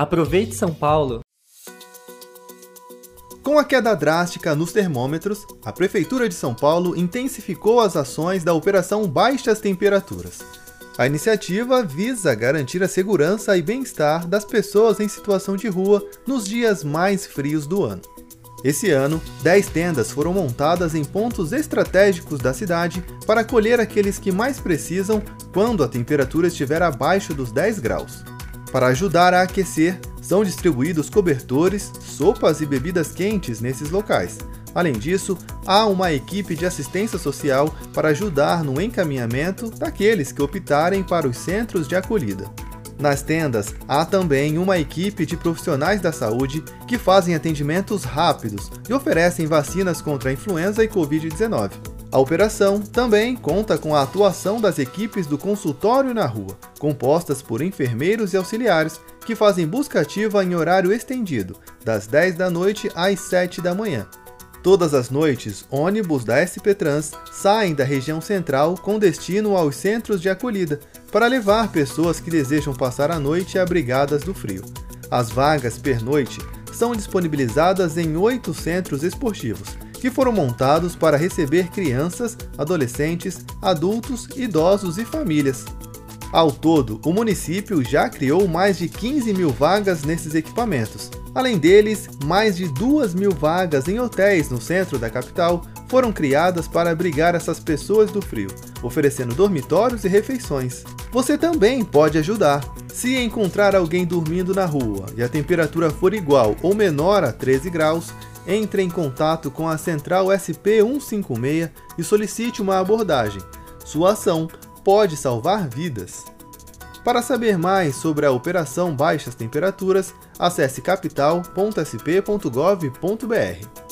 Aproveite São Paulo! Com a queda drástica nos termômetros, a Prefeitura de São Paulo intensificou as ações da Operação Baixas Temperaturas. A iniciativa visa garantir a segurança e bem-estar das pessoas em situação de rua nos dias mais frios do ano. Esse ano, 10 tendas foram montadas em pontos estratégicos da cidade para acolher aqueles que mais precisam quando a temperatura estiver abaixo dos 10 graus. Para ajudar a aquecer, são distribuídos cobertores, sopas e bebidas quentes nesses locais. Além disso, há uma equipe de assistência social para ajudar no encaminhamento daqueles que optarem para os centros de acolhida. Nas tendas, há também uma equipe de profissionais da saúde que fazem atendimentos rápidos e oferecem vacinas contra a influenza e Covid-19. A operação também conta com a atuação das equipes do consultório na rua, compostas por enfermeiros e auxiliares que fazem busca ativa em horário estendido, das 10 da noite às 7 da manhã. Todas as noites, ônibus da SP Trans saem da região central com destino aos centros de acolhida para levar pessoas que desejam passar a noite abrigadas do frio. As vagas pernoite são disponibilizadas em oito centros esportivos, que foram montados para receber crianças, adolescentes, adultos, idosos e famílias. Ao todo, o município já criou mais de 15 mil vagas nesses equipamentos, Além deles, mais de duas mil vagas em hotéis no centro da capital foram criadas para abrigar essas pessoas do frio, oferecendo dormitórios e refeições. Você também pode ajudar. Se encontrar alguém dormindo na rua e a temperatura for igual ou menor a 13 graus, entre em contato com a Central SP 156 e solicite uma abordagem. Sua ação pode salvar vidas. Para saber mais sobre a Operação Baixas Temperaturas, acesse capital.sp.gov.br.